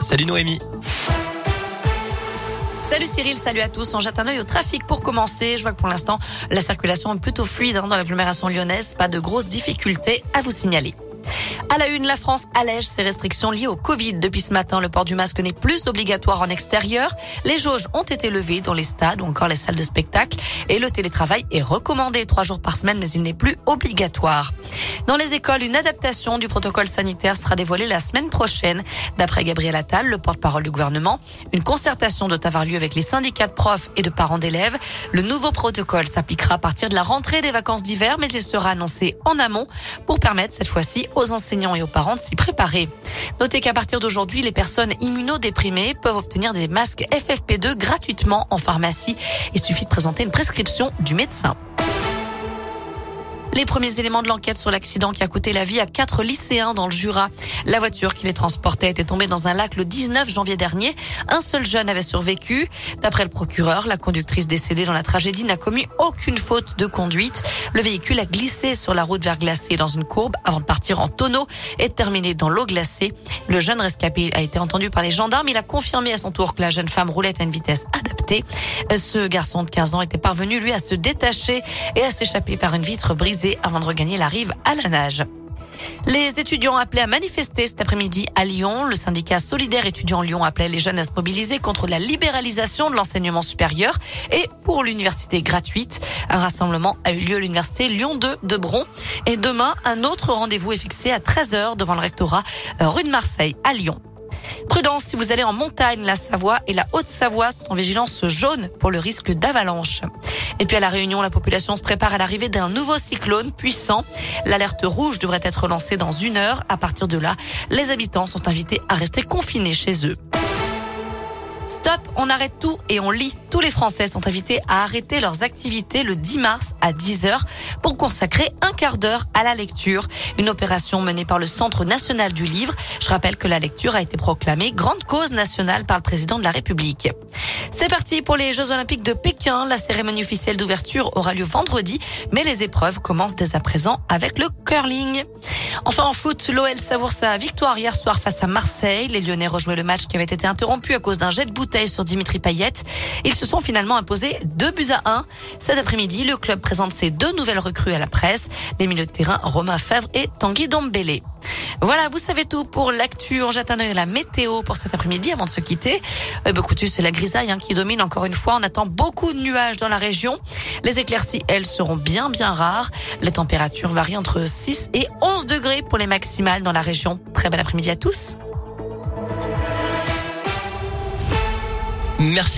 Salut Noémie. Salut Cyril, salut à tous. On jette un œil au trafic pour commencer. Je vois que pour l'instant, la circulation est plutôt fluide hein, dans l'agglomération lyonnaise. Pas de grosses difficultés à vous signaler. À la une, la France allège ses restrictions liées au Covid. Depuis ce matin, le port du masque n'est plus obligatoire en extérieur. Les jauges ont été levées dans les stades ou encore les salles de spectacle. Et le télétravail est recommandé trois jours par semaine, mais il n'est plus obligatoire. Dans les écoles, une adaptation du protocole sanitaire sera dévoilée la semaine prochaine. D'après Gabriel Attal, le porte-parole du gouvernement, une concertation doit avoir lieu avec les syndicats de profs et de parents d'élèves. Le nouveau protocole s'appliquera à partir de la rentrée des vacances d'hiver, mais il sera annoncé en amont pour permettre cette fois-ci aux enseignants et aux parents de s'y préparer. Notez qu'à partir d'aujourd'hui, les personnes immunodéprimées peuvent obtenir des masques FFP2 gratuitement en pharmacie. Il suffit de présenter une prescription du médecin. Les premiers éléments de l'enquête sur l'accident qui a coûté la vie à quatre lycéens dans le Jura. La voiture qui les transportait était tombée dans un lac le 19 janvier dernier. Un seul jeune avait survécu. D'après le procureur, la conductrice décédée dans la tragédie n'a commis aucune faute de conduite. Le véhicule a glissé sur la route verglacée dans une courbe avant de partir en tonneau et terminer dans l'eau glacée. Le jeune rescapé a été entendu par les gendarmes. Il a confirmé à son tour que la jeune femme roulait à une vitesse adaptée. Ce garçon de 15 ans était parvenu, lui, à se détacher et à s'échapper par une vitre brisée avant de regagner la rive à la nage. Les étudiants appelés à manifester cet après-midi à Lyon. Le syndicat solidaire étudiant Lyon appelait les jeunes à se mobiliser contre la libéralisation de l'enseignement supérieur et pour l'université gratuite. Un rassemblement a eu lieu à l'université Lyon 2 de Bron. Et demain, un autre rendez-vous est fixé à 13h devant le rectorat rue de Marseille à Lyon. Prudence si vous allez en montagne, la Savoie et la Haute-Savoie sont en vigilance jaune pour le risque d'avalanche. Et puis à la Réunion, la population se prépare à l'arrivée d'un nouveau cyclone puissant. L'alerte rouge devrait être lancée dans une heure. À partir de là, les habitants sont invités à rester confinés chez eux. Stop, on arrête tout et on lit. Tous les Français sont invités à arrêter leurs activités le 10 mars à 10h pour consacrer un quart d'heure à la lecture. Une opération menée par le Centre national du livre. Je rappelle que la lecture a été proclamée grande cause nationale par le président de la République. C'est parti pour les Jeux Olympiques de Pékin. La cérémonie officielle d'ouverture aura lieu vendredi, mais les épreuves commencent dès à présent avec le curling. Enfin en foot, l'OL savoure sa victoire hier soir face à Marseille. Les Lyonnais rejouaient le match qui avait été interrompu à cause d'un jet de bouteille sur Dimitri Payet. Ils se sont finalement imposés deux buts à un. Cet après-midi, le club présente ses deux nouvelles recrues à la presse, les milieux de terrain Romain Favre et Tanguy Dombélé. Voilà, vous savez tout pour l'actu. On jette un la météo pour cet après-midi avant de se quitter. Eh ben, écoutez, c'est la grisaille hein, qui domine encore une fois. On attend beaucoup de nuages dans la région. Les éclaircies, elles, seront bien, bien rares. Les températures varient entre 6 et 11 degrés pour les maximales dans la région. Très bon après-midi à tous. Merci.